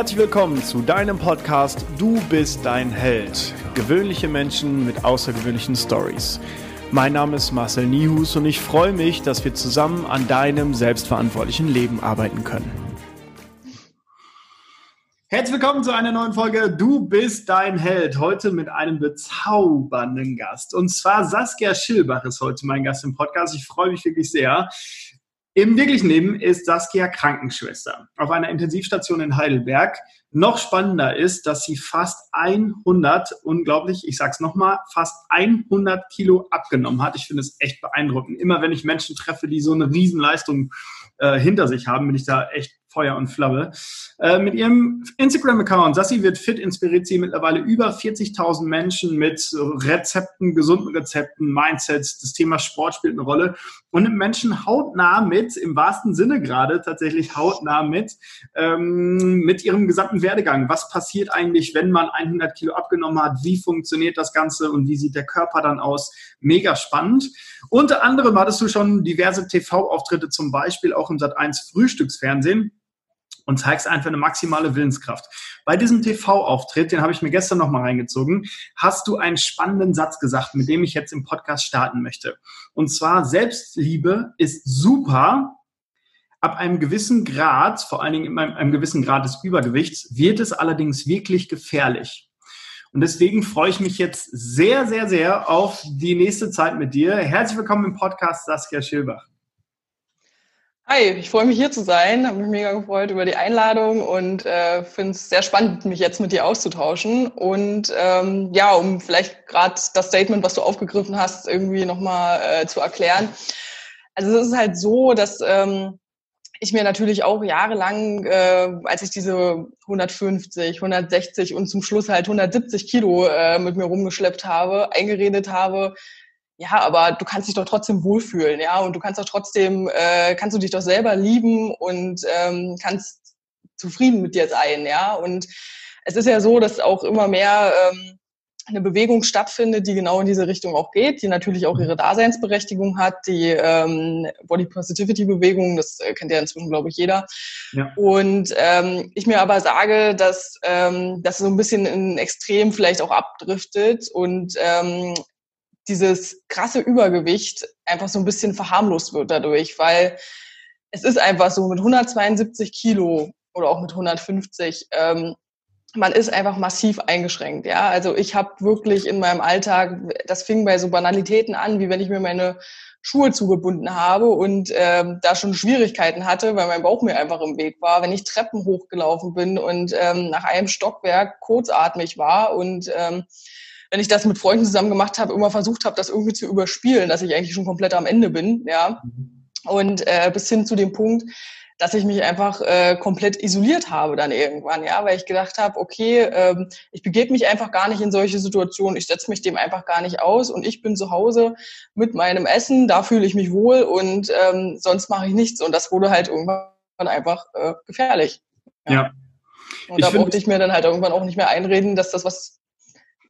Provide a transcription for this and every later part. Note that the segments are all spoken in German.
Herzlich willkommen zu deinem Podcast Du bist dein Held. Gewöhnliche Menschen mit außergewöhnlichen Stories. Mein Name ist Marcel Nihus und ich freue mich, dass wir zusammen an deinem selbstverantwortlichen Leben arbeiten können. Herzlich willkommen zu einer neuen Folge Du bist dein Held. Heute mit einem bezaubernden Gast. Und zwar Saskia Schilbach ist heute mein Gast im Podcast. Ich freue mich wirklich sehr. Im wirklichen Leben ist Saskia Krankenschwester auf einer Intensivstation in Heidelberg. Noch spannender ist, dass sie fast 100, unglaublich, ich sag's nochmal, fast 100 Kilo abgenommen hat. Ich finde es echt beeindruckend. Immer wenn ich Menschen treffe, die so eine Riesenleistung äh, hinter sich haben, bin ich da echt Feuer und Flamme. Äh, mit ihrem Instagram-Account, Sassi wird fit, inspiriert sie mittlerweile über 40.000 Menschen mit Rezepten, gesunden Rezepten, Mindsets. Das Thema Sport spielt eine Rolle und nimmt Menschen hautnah mit, im wahrsten Sinne gerade tatsächlich hautnah mit, ähm, mit ihrem gesamten Werdegang. Was passiert eigentlich, wenn man 100 Kilo abgenommen hat? Wie funktioniert das Ganze und wie sieht der Körper dann aus? Mega spannend. Unter anderem hattest du schon diverse TV-Auftritte, zum Beispiel auch im Sat1 Frühstücksfernsehen und zeigst einfach eine maximale Willenskraft. Bei diesem TV-Auftritt, den habe ich mir gestern nochmal reingezogen, hast du einen spannenden Satz gesagt, mit dem ich jetzt im Podcast starten möchte. Und zwar, Selbstliebe ist super. Ab einem gewissen Grad, vor allen Dingen in einem gewissen Grad des Übergewichts, wird es allerdings wirklich gefährlich. Und deswegen freue ich mich jetzt sehr, sehr, sehr auf die nächste Zeit mit dir. Herzlich willkommen im Podcast Saskia Schilbach. Hi, ich freue mich hier zu sein, habe mich mega gefreut über die Einladung und äh, finde es sehr spannend, mich jetzt mit dir auszutauschen. Und ähm, ja, um vielleicht gerade das Statement, was du aufgegriffen hast, irgendwie nochmal äh, zu erklären. Also es ist halt so, dass ähm, ich mir natürlich auch jahrelang, äh, als ich diese 150, 160 und zum Schluss halt 170 Kilo äh, mit mir rumgeschleppt habe, eingeredet habe, ja, aber du kannst dich doch trotzdem wohlfühlen, ja, und du kannst doch trotzdem, äh, kannst du dich doch selber lieben und ähm, kannst zufrieden mit dir sein, ja. Und es ist ja so, dass auch immer mehr ähm, eine Bewegung stattfindet, die genau in diese Richtung auch geht, die natürlich auch ihre Daseinsberechtigung hat, die ähm, Body Positivity Bewegung, das äh, kennt ja inzwischen, glaube ich, jeder. Ja. Und ähm, ich mir aber sage, dass ähm, das so ein bisschen in Extrem vielleicht auch abdriftet und ähm, dieses krasse Übergewicht einfach so ein bisschen verharmlost wird dadurch, weil es ist einfach so mit 172 Kilo oder auch mit 150, ähm, man ist einfach massiv eingeschränkt. Ja, also ich habe wirklich in meinem Alltag, das fing bei so Banalitäten an, wie wenn ich mir meine Schuhe zugebunden habe und ähm, da schon Schwierigkeiten hatte, weil mein Bauch mir einfach im Weg war, wenn ich Treppen hochgelaufen bin und ähm, nach einem Stockwerk kurzatmig war und ähm, wenn ich das mit Freunden zusammen gemacht habe, immer versucht habe, das irgendwie zu überspielen, dass ich eigentlich schon komplett am Ende bin, ja. Und äh, bis hin zu dem Punkt, dass ich mich einfach äh, komplett isoliert habe dann irgendwann, ja, weil ich gedacht habe, okay, ähm, ich begebe mich einfach gar nicht in solche Situationen, ich setze mich dem einfach gar nicht aus und ich bin zu Hause mit meinem Essen, da fühle ich mich wohl und ähm, sonst mache ich nichts und das wurde halt irgendwann einfach äh, gefährlich. Ja. ja. Und ich da brauchte ich mir dann halt irgendwann auch nicht mehr einreden, dass das was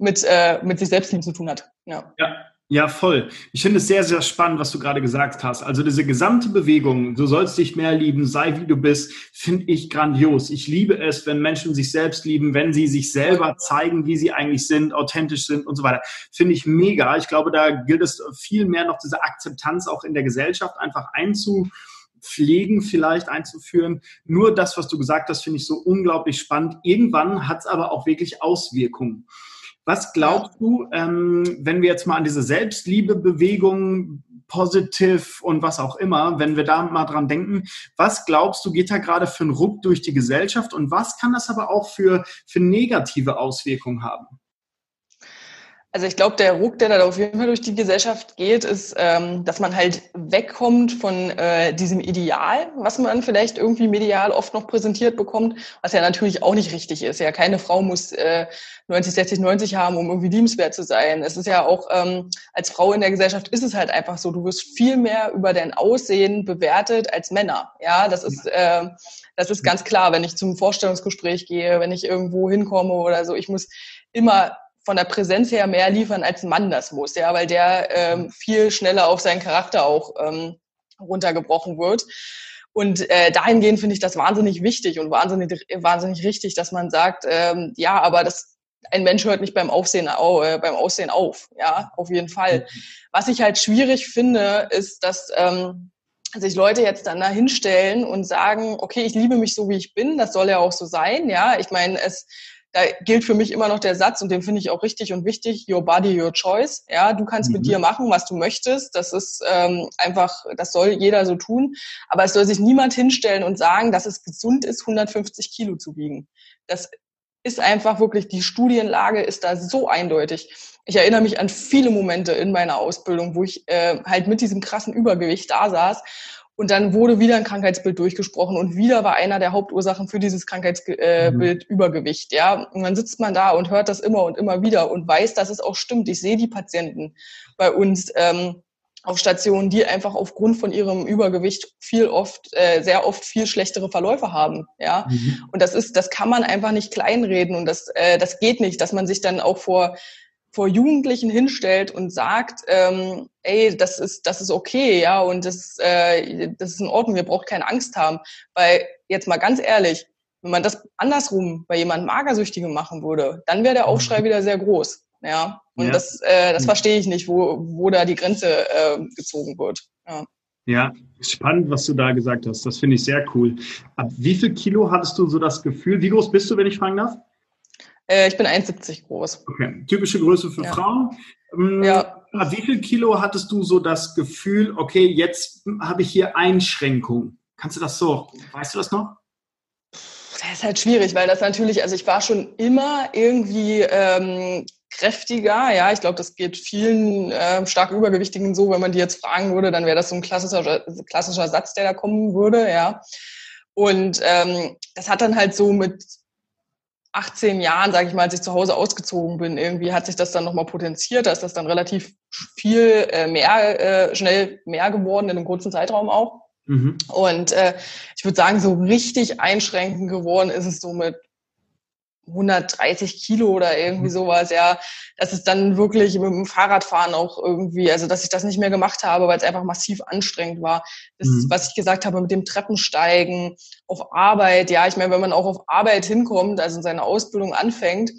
mit, äh, mit sich selbst zu tun hat. Ja. ja. Ja, voll. Ich finde es sehr, sehr spannend, was du gerade gesagt hast. Also diese gesamte Bewegung, du sollst dich mehr lieben, sei wie du bist, finde ich grandios. Ich liebe es, wenn Menschen sich selbst lieben, wenn sie sich selber zeigen, wie sie eigentlich sind, authentisch sind und so weiter. Finde ich mega. Ich glaube, da gilt es viel mehr noch diese Akzeptanz auch in der Gesellschaft einfach einzupflegen, vielleicht einzuführen. Nur das, was du gesagt hast, finde ich so unglaublich spannend. Irgendwann hat es aber auch wirklich Auswirkungen. Was glaubst du, ähm, wenn wir jetzt mal an diese Selbstliebebewegung positiv und was auch immer, wenn wir da mal dran denken, was glaubst du, geht da gerade für einen Ruck durch die Gesellschaft und was kann das aber auch für, für negative Auswirkungen haben? Also ich glaube, der Ruck, der da auf jeden Fall durch die Gesellschaft geht, ist, ähm, dass man halt wegkommt von äh, diesem Ideal, was man vielleicht irgendwie medial oft noch präsentiert bekommt, was ja natürlich auch nicht richtig ist. Ja, keine Frau muss äh, 90, 60, 90 haben, um irgendwie liebenswert zu sein. Es ist ja auch ähm, als Frau in der Gesellschaft ist es halt einfach so, du wirst viel mehr über dein Aussehen bewertet als Männer. Ja, das ist äh, das ist ganz klar, wenn ich zum Vorstellungsgespräch gehe, wenn ich irgendwo hinkomme oder so. Ich muss immer von der Präsenz her mehr liefern, als ein Mann das muss, ja, weil der ähm, viel schneller auf seinen Charakter auch ähm, runtergebrochen wird. Und äh, dahingehend finde ich das wahnsinnig wichtig und wahnsinnig, wahnsinnig richtig, dass man sagt, ähm, ja, aber das, ein Mensch hört nicht beim Aufsehen, äh, beim Aussehen auf. Ja, auf jeden Fall. Was ich halt schwierig finde, ist, dass ähm, sich Leute jetzt dann da hinstellen und sagen, okay, ich liebe mich so, wie ich bin, das soll ja auch so sein. Ja, ich meine, es da gilt für mich immer noch der Satz und den finde ich auch richtig und wichtig, your body, your choice. Ja, du kannst mhm. mit dir machen, was du möchtest. Das ist ähm, einfach, das soll jeder so tun. Aber es soll sich niemand hinstellen und sagen, dass es gesund ist, 150 Kilo zu wiegen. Das ist einfach wirklich, die Studienlage ist da so eindeutig. Ich erinnere mich an viele Momente in meiner Ausbildung, wo ich äh, halt mit diesem krassen Übergewicht da saß und dann wurde wieder ein Krankheitsbild durchgesprochen und wieder war einer der Hauptursachen für dieses Krankheitsbild äh, mhm. Übergewicht. Ja, und dann sitzt man da und hört das immer und immer wieder und weiß, dass es auch stimmt. Ich sehe die Patienten bei uns ähm, auf Stationen, die einfach aufgrund von ihrem Übergewicht viel oft, äh, sehr oft viel schlechtere Verläufe haben. Ja, mhm. und das ist, das kann man einfach nicht kleinreden und das, äh, das geht nicht, dass man sich dann auch vor vor Jugendlichen hinstellt und sagt, ähm, ey, das ist, das ist okay, ja, und das, äh, das ist in Ordnung, wir brauchen keine Angst haben. Weil, jetzt mal ganz ehrlich, wenn man das andersrum bei jemandem Magersüchtigen machen würde, dann wäre der Aufschrei mhm. wieder sehr groß. Ja. Und ja. das, äh, das mhm. verstehe ich nicht, wo, wo da die Grenze äh, gezogen wird. Ja. Ja, spannend, was du da gesagt hast. Das finde ich sehr cool. Ab wie viel Kilo hattest du so das Gefühl? Wie groß bist du, wenn ich fragen darf? Äh, ich bin 1,70 groß. Okay, typische Größe für ja. Frauen. Ähm, ja. Wie viel Kilo hattest du so das Gefühl, okay, jetzt habe ich hier Einschränkungen? Kannst du das so, weißt du das noch? Das ist halt schwierig, weil das natürlich, also ich war schon immer irgendwie ähm, kräftiger. Ja, ich glaube, das geht vielen äh, stark Übergewichtigen so. Wenn man die jetzt fragen würde, dann wäre das so ein klassischer, klassischer Satz, der da kommen würde. Ja. Und ähm, das hat dann halt so mit 18 Jahren, sage ich mal, als ich zu Hause ausgezogen bin, irgendwie hat sich das dann nochmal potenziert. Da ist das dann relativ viel äh, mehr, äh, schnell mehr geworden in einem kurzen Zeitraum auch. Mhm. Und äh, ich würde sagen, so richtig einschränkend geworden ist es so mit 130 Kilo oder irgendwie mhm. sowas, ja. Das ist dann wirklich mit dem Fahrradfahren auch irgendwie, also dass ich das nicht mehr gemacht habe, weil es einfach massiv anstrengend war. Das, mhm. was ich gesagt habe mit dem Treppensteigen, auf Arbeit, ja, ich meine, wenn man auch auf Arbeit hinkommt, also in seine Ausbildung anfängt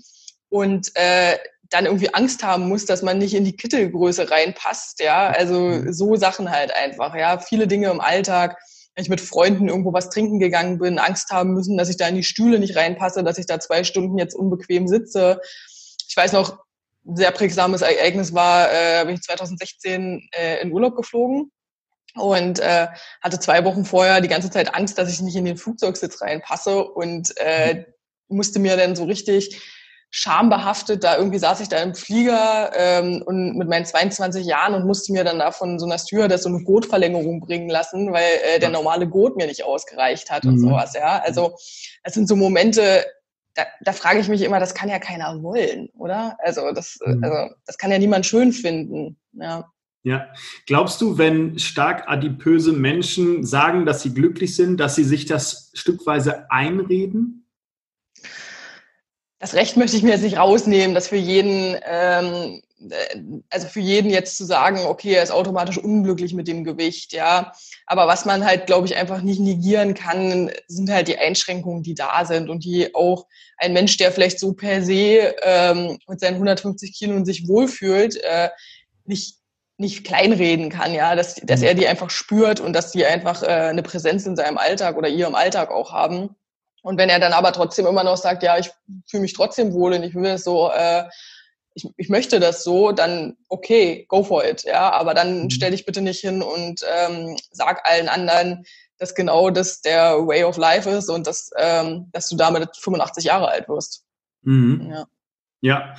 und äh, dann irgendwie Angst haben muss, dass man nicht in die Kittelgröße reinpasst, ja. Also mhm. so Sachen halt einfach, ja. Viele Dinge im Alltag ich mit Freunden irgendwo was trinken gegangen bin, Angst haben müssen, dass ich da in die Stühle nicht reinpasse, dass ich da zwei Stunden jetzt unbequem sitze. Ich weiß noch, ein sehr prägsames Ereignis war, äh, bin ich 2016 äh, in Urlaub geflogen und äh, hatte zwei Wochen vorher die ganze Zeit Angst, dass ich nicht in den Flugzeugsitz reinpasse und äh, mhm. musste mir dann so richtig schambehaftet. Da irgendwie saß ich da im Flieger ähm, und mit meinen 22 Jahren und musste mir dann da von so einer Stewardess so eine Gurtverlängerung bringen lassen, weil äh, der normale Gurt mir nicht ausgereicht hat mhm. und sowas. Ja, also das sind so Momente. Da, da frage ich mich immer, das kann ja keiner wollen, oder? Also das, mhm. also das kann ja niemand schön finden. Ja. Ja. Glaubst du, wenn stark adipöse Menschen sagen, dass sie glücklich sind, dass sie sich das stückweise einreden? Das Recht möchte ich mir jetzt nicht rausnehmen, dass für jeden, ähm, äh, also für jeden jetzt zu sagen, okay, er ist automatisch unglücklich mit dem Gewicht, ja. Aber was man halt, glaube ich, einfach nicht negieren kann, sind halt die Einschränkungen, die da sind und die auch ein Mensch, der vielleicht so per se ähm, mit seinen 150 Kilo und sich wohlfühlt, äh, nicht nicht kleinreden kann, ja, dass, dass mhm. er die einfach spürt und dass die einfach äh, eine Präsenz in seinem Alltag oder ihr im Alltag auch haben. Und wenn er dann aber trotzdem immer noch sagt, ja, ich fühle mich trotzdem wohl und ich will so, äh, ich, ich möchte das so, dann okay, go for it, ja. Aber dann mhm. stell dich bitte nicht hin und ähm, sag allen anderen, dass genau das der Way of Life ist und dass, ähm, dass du damit 85 Jahre alt wirst. Mhm. Ja. Ja.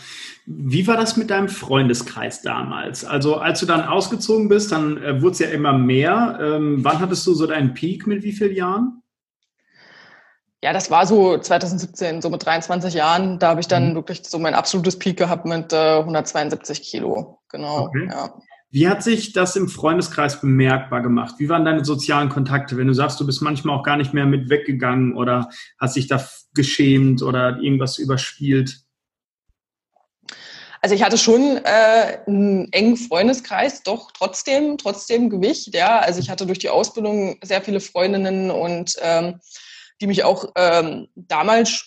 Wie war das mit deinem Freundeskreis damals? Also als du dann ausgezogen bist, dann äh, wurde es ja immer mehr. Ähm, wann hattest du so deinen Peak mit wie vielen Jahren? Ja, das war so 2017, so mit 23 Jahren. Da habe ich dann mhm. wirklich so mein absolutes Peak gehabt mit äh, 172 Kilo. Genau. Okay. Ja. Wie hat sich das im Freundeskreis bemerkbar gemacht? Wie waren deine sozialen Kontakte? Wenn du sagst, du bist manchmal auch gar nicht mehr mit weggegangen oder hast dich da geschämt oder irgendwas überspielt? Also ich hatte schon äh, einen engen Freundeskreis, doch trotzdem, trotzdem Gewicht, ja. Also ich hatte durch die Ausbildung sehr viele Freundinnen und ähm, die mich auch ähm, damals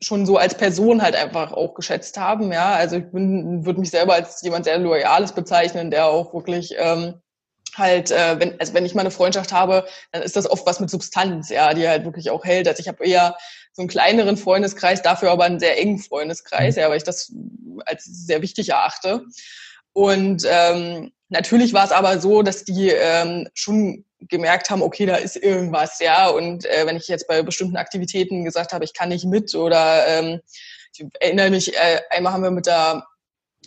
schon so als Person halt einfach auch geschätzt haben, ja. Also ich bin, würde mich selber als jemand sehr Loyales bezeichnen, der auch wirklich ähm, halt, äh, wenn, also wenn ich mal eine Freundschaft habe, dann ist das oft was mit Substanz, ja, die halt wirklich auch hält. Also ich habe eher so einen kleineren Freundeskreis, dafür aber einen sehr engen Freundeskreis, mhm. ja, weil ich das als sehr wichtig erachte. Und ähm, natürlich war es aber so, dass die ähm, schon gemerkt haben, okay, da ist irgendwas, ja. Und äh, wenn ich jetzt bei bestimmten Aktivitäten gesagt habe, ich kann nicht mit oder ähm, ich erinnere mich, äh, einmal haben wir mit der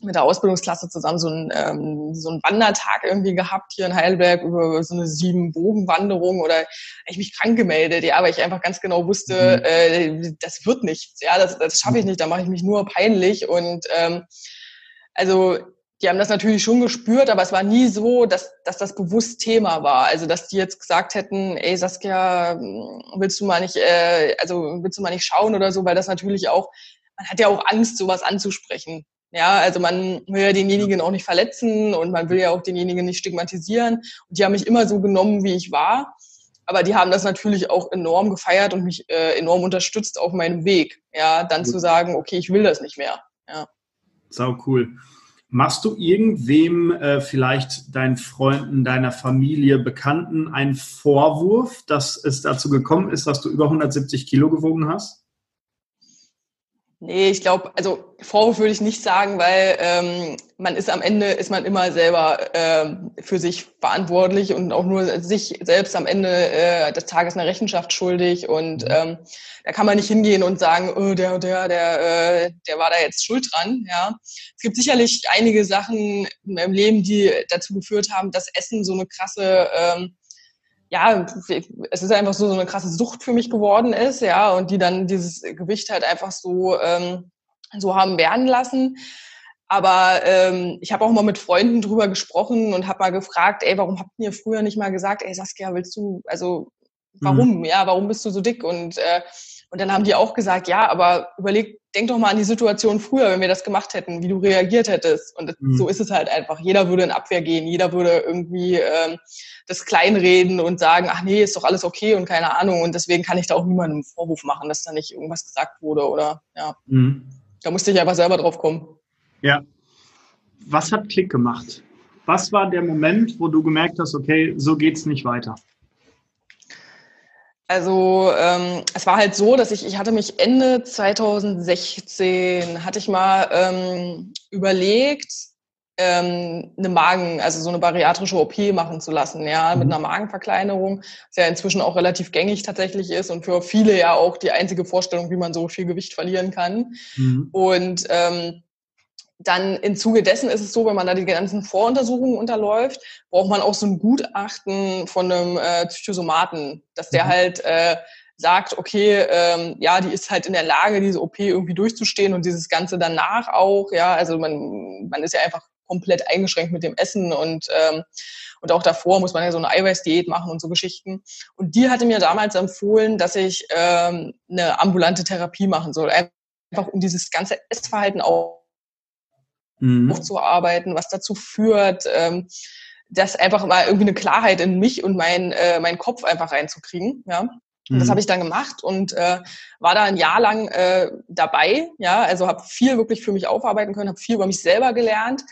mit der Ausbildungsklasse zusammen so einen, ähm, so einen Wandertag irgendwie gehabt hier in Heidelberg über so eine sieben Bogenwanderung oder ich mich krank gemeldet, ja, weil ich einfach ganz genau wusste, mhm. äh, das wird nichts, ja, das, das schaffe ich nicht, da mache ich mich nur peinlich und ähm, also die haben das natürlich schon gespürt, aber es war nie so, dass, dass das bewusst Thema war. Also dass die jetzt gesagt hätten, ey Saskia, willst du mal nicht, äh, also willst du mal nicht schauen oder so, weil das natürlich auch, man hat ja auch Angst, sowas anzusprechen. Ja, also man will ja denjenigen auch nicht verletzen und man will ja auch denjenigen nicht stigmatisieren. Und die haben mich immer so genommen, wie ich war. Aber die haben das natürlich auch enorm gefeiert und mich äh, enorm unterstützt auf meinem Weg. Ja, dann zu sagen, okay, ich will das nicht mehr. Ja. Sau cool. Machst du irgendwem, äh, vielleicht deinen Freunden, deiner Familie, Bekannten, einen Vorwurf, dass es dazu gekommen ist, dass du über 170 Kilo gewogen hast? Nee, ich glaube, also Vorwurf würde ich nicht sagen, weil ähm, man ist am Ende, ist man immer selber ähm, für sich verantwortlich und auch nur sich selbst am Ende äh, des Tages eine Rechenschaft schuldig. Und mhm. ähm, da kann man nicht hingehen und sagen, oh, der der, der, äh, der war da jetzt schuld dran. Ja, Es gibt sicherlich einige Sachen im Leben, die dazu geführt haben, dass Essen so eine krasse ähm, ja, es ist einfach so, so eine krasse Sucht für mich geworden ist, ja, und die dann dieses Gewicht halt einfach so, ähm, so haben werden lassen. Aber ähm, ich habe auch mal mit Freunden drüber gesprochen und habe mal gefragt, ey, warum habt ihr früher nicht mal gesagt, ey Saskia, willst du, also warum, mhm. ja, warum bist du so dick? Und äh, und dann haben die auch gesagt, ja, aber überleg, denk doch mal an die Situation früher, wenn wir das gemacht hätten, wie du reagiert hättest. Und mhm. so ist es halt einfach. Jeder würde in Abwehr gehen, jeder würde irgendwie ähm, das kleinreden und sagen, ach nee, ist doch alles okay und keine Ahnung. Und deswegen kann ich da auch niemandem einen Vorwurf machen, dass da nicht irgendwas gesagt wurde oder ja. Mhm. Da musste ich einfach selber drauf kommen. Ja. Was hat Klick gemacht? Was war der Moment, wo du gemerkt hast, okay, so geht's nicht weiter? Also ähm, es war halt so, dass ich, ich hatte mich Ende 2016, hatte ich mal ähm, überlegt, ähm, eine Magen, also so eine bariatrische OP machen zu lassen, ja, mit mhm. einer Magenverkleinerung, was ja inzwischen auch relativ gängig tatsächlich ist und für viele ja auch die einzige Vorstellung, wie man so viel Gewicht verlieren kann. Mhm. Und ähm, dann im Zuge dessen ist es so, wenn man da die ganzen Voruntersuchungen unterläuft, braucht man auch so ein Gutachten von einem äh, Psychosomaten, dass der mhm. halt äh, sagt, okay, ähm, ja, die ist halt in der Lage, diese OP irgendwie durchzustehen und dieses Ganze danach auch, ja, also man, man ist ja einfach komplett eingeschränkt mit dem Essen und ähm, und auch davor muss man ja so eine Eiweißdiät machen und so Geschichten. Und die hatte mir damals empfohlen, dass ich ähm, eine ambulante Therapie machen soll, einfach um dieses ganze Essverhalten auch mhm. aufzuarbeiten, was dazu führt, ähm, das einfach mal irgendwie eine Klarheit in mich und mein, äh, meinen Kopf einfach reinzukriegen. Ja. Und das mhm. habe ich dann gemacht und äh, war da ein Jahr lang äh, dabei. Ja, also habe viel wirklich für mich aufarbeiten können, habe viel über mich selber gelernt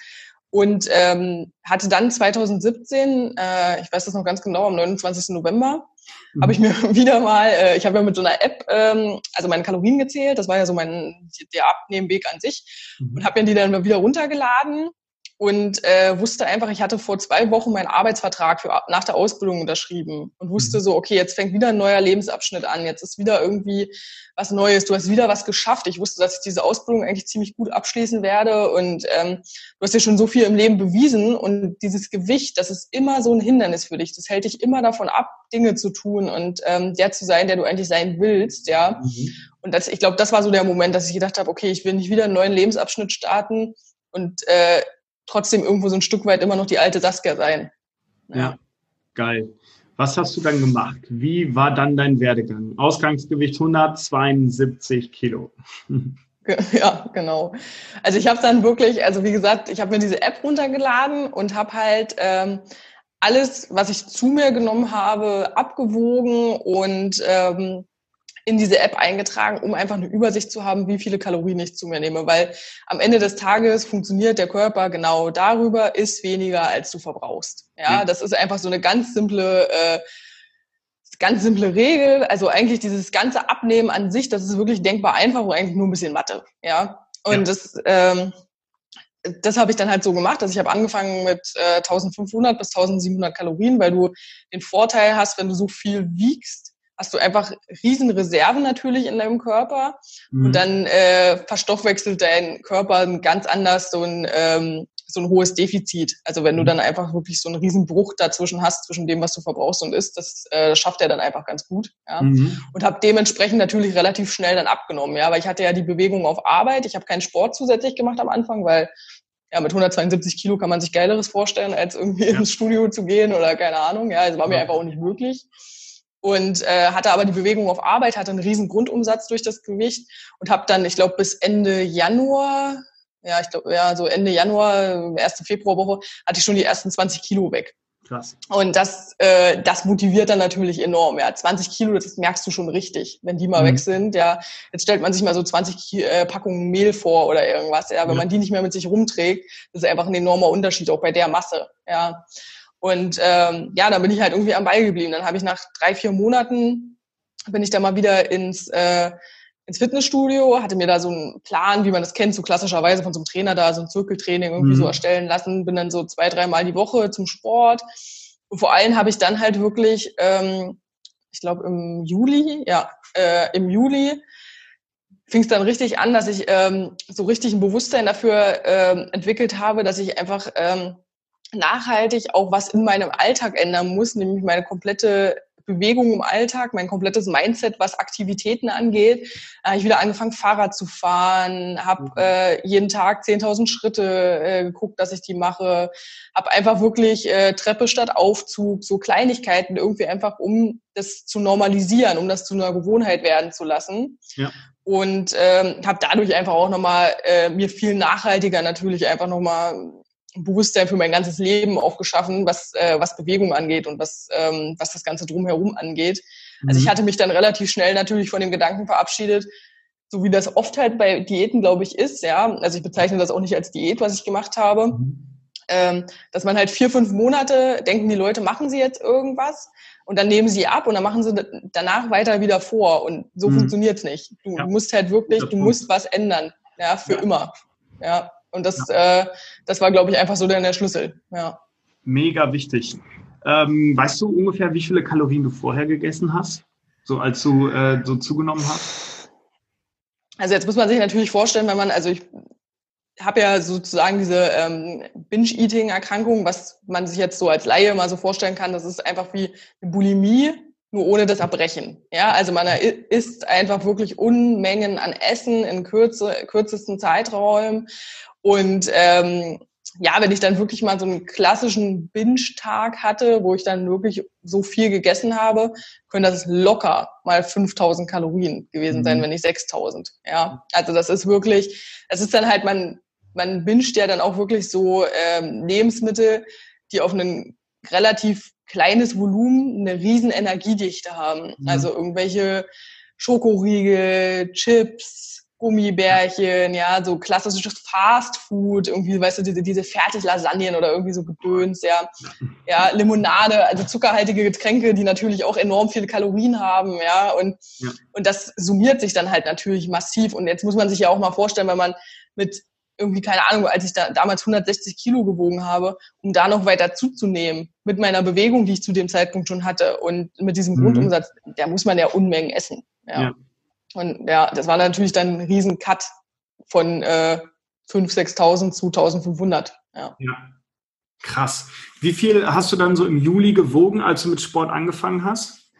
und ähm, hatte dann 2017, äh, ich weiß das noch ganz genau, am 29. November, mhm. habe ich mir wieder mal, äh, ich habe ja mit so einer App, ähm, also meine Kalorien gezählt, das war ja so mein der Abnehmweg an sich, mhm. und habe mir die dann wieder runtergeladen und äh, wusste einfach, ich hatte vor zwei Wochen meinen Arbeitsvertrag für, nach der Ausbildung unterschrieben und wusste mhm. so, okay, jetzt fängt wieder ein neuer Lebensabschnitt an, jetzt ist wieder irgendwie was Neues, du hast wieder was geschafft. Ich wusste, dass ich diese Ausbildung eigentlich ziemlich gut abschließen werde und ähm, du hast ja schon so viel im Leben bewiesen und dieses Gewicht, das ist immer so ein Hindernis für dich. Das hält dich immer davon ab, Dinge zu tun und ähm, der zu sein, der du eigentlich sein willst, ja. Mhm. Und das, ich glaube, das war so der Moment, dass ich gedacht habe, okay, ich will nicht wieder einen neuen Lebensabschnitt starten und äh, trotzdem irgendwo so ein Stück weit immer noch die alte Saskia sein. Ja, ja geil. Was hast du dann gemacht? Wie war dann dein Werdegang? Ausgangsgewicht 172 Kilo. Ja, genau. Also ich habe dann wirklich, also wie gesagt, ich habe mir diese App runtergeladen und habe halt ähm, alles, was ich zu mir genommen habe, abgewogen und ähm, in diese App eingetragen, um einfach eine Übersicht zu haben, wie viele Kalorien ich zu mir nehme. Weil am Ende des Tages funktioniert der Körper genau darüber, ist weniger, als du verbrauchst. Ja, mhm. das ist einfach so eine ganz simple, äh, ganz simple Regel. Also eigentlich dieses ganze Abnehmen an sich, das ist wirklich denkbar einfach und eigentlich nur ein bisschen Mathe. Ja, und ja. das, ähm, das habe ich dann halt so gemacht, dass ich habe angefangen mit äh, 1500 bis 1700 Kalorien, weil du den Vorteil hast, wenn du so viel wiegst, hast du einfach riesen Reserven natürlich in deinem Körper mhm. und dann äh, verstoffwechselt dein Körper ganz anders so ein ähm, so ein hohes Defizit. Also wenn du mhm. dann einfach wirklich so einen riesen Bruch dazwischen hast, zwischen dem, was du verbrauchst und isst, das, äh, schafft er dann einfach ganz gut. Ja? Mhm. Und habe dementsprechend natürlich relativ schnell dann abgenommen, ja, weil ich hatte ja die Bewegung auf Arbeit. Ich habe keinen Sport zusätzlich gemacht am Anfang, weil ja, mit 172 Kilo kann man sich Geileres vorstellen, als irgendwie ja. ins Studio zu gehen oder keine Ahnung. Ja, es war mir einfach auch nicht möglich und äh, hatte aber die Bewegung auf Arbeit, hatte einen riesen Grundumsatz durch das Gewicht und habe dann, ich glaube, bis Ende Januar, ja, ich glaube, ja, so Ende Januar, erste Februarwoche, hatte ich schon die ersten 20 Kilo weg. Krass. Und das, äh, das motiviert dann natürlich enorm. Ja, 20 Kilo, das merkst du schon richtig, wenn die mal mhm. weg sind. Ja, jetzt stellt man sich mal so 20 äh, Packungen Mehl vor oder irgendwas. Ja, wenn ja. man die nicht mehr mit sich rumträgt, das ist einfach ein enormer Unterschied auch bei der Masse. Ja, und ähm, ja, da bin ich halt irgendwie am Ball geblieben. Dann habe ich nach drei, vier Monaten bin ich da mal wieder ins, äh, ins Fitnessstudio, hatte mir da so einen Plan, wie man das kennt, so klassischerweise von so einem Trainer da, so ein Zirkeltraining irgendwie mhm. so erstellen lassen. Bin dann so zwei, dreimal die Woche zum Sport. Und vor allem habe ich dann halt wirklich, ähm, ich glaube im Juli, ja, äh, im Juli fing es dann richtig an, dass ich ähm, so richtig ein Bewusstsein dafür ähm, entwickelt habe, dass ich einfach ähm, nachhaltig auch was in meinem Alltag ändern muss, nämlich meine komplette Bewegung im Alltag, mein komplettes Mindset, was Aktivitäten angeht. Da habe ich wieder angefangen, Fahrrad zu fahren, habe mhm. äh, jeden Tag 10.000 Schritte äh, geguckt, dass ich die mache, habe einfach wirklich äh, Treppe statt Aufzug, so Kleinigkeiten irgendwie einfach, um das zu normalisieren, um das zu einer Gewohnheit werden zu lassen. Ja. Und ähm, habe dadurch einfach auch nochmal äh, mir viel nachhaltiger natürlich einfach nochmal Bewusstsein für mein ganzes Leben auch geschaffen, was, äh, was Bewegung angeht und was, ähm, was das Ganze drumherum angeht. Mhm. Also ich mhm. hatte mich dann relativ schnell natürlich von dem Gedanken verabschiedet, so wie das oft halt bei Diäten, glaube ich, ist, ja. Also ich bezeichne das auch nicht als Diät, was ich gemacht habe. Mhm. Ähm, dass man halt vier, fünf Monate denken die Leute, machen sie jetzt irgendwas und dann nehmen sie ab und dann machen sie danach weiter wieder vor. Und so mhm. funktioniert's nicht. Du ja. musst halt wirklich, du musst was ändern, ja, für ja. immer. Ja. Und das, ja. äh, das war, glaube ich, einfach so der, der Schlüssel. Ja. Mega wichtig. Ähm, weißt du ungefähr, wie viele Kalorien du vorher gegessen hast? So als du äh, so zugenommen hast? Also jetzt muss man sich natürlich vorstellen, wenn man, also ich habe ja sozusagen diese ähm, Binge-Eating-Erkrankung, was man sich jetzt so als Laie mal so vorstellen kann, das ist einfach wie eine Bulimie, nur ohne das Erbrechen. Ja, also man isst einfach wirklich Unmengen an Essen in kürze, kürzesten Zeiträumen und ähm, ja, wenn ich dann wirklich mal so einen klassischen Binge-Tag hatte, wo ich dann wirklich so viel gegessen habe, können das locker mal 5000 Kalorien gewesen sein, mhm. wenn nicht 6000. Ja, also das ist wirklich, es ist dann halt, man, man binscht ja dann auch wirklich so ähm, Lebensmittel, die auf ein relativ kleines Volumen eine riesen Energiedichte haben. Mhm. Also irgendwelche Schokoriegel, Chips, Gummibärchen, ja, so klassisches Fast Food, irgendwie, weißt du, diese, diese Fertiglasagnen oder irgendwie so Gedöns, ja, ja, Limonade, also zuckerhaltige Getränke, die natürlich auch enorm viele Kalorien haben, ja, und, ja. und das summiert sich dann halt natürlich massiv. Und jetzt muss man sich ja auch mal vorstellen, wenn man mit irgendwie, keine Ahnung, als ich da damals 160 Kilo gewogen habe, um da noch weiter zuzunehmen, mit meiner Bewegung, die ich zu dem Zeitpunkt schon hatte und mit diesem mhm. Grundumsatz, da muss man ja Unmengen essen, ja. ja. Und ja, das war natürlich dann ein riesen Cut von äh, 5.000, 6.000 zu 1.500. Ja. ja. Krass. Wie viel hast du dann so im Juli gewogen, als du mit Sport angefangen hast?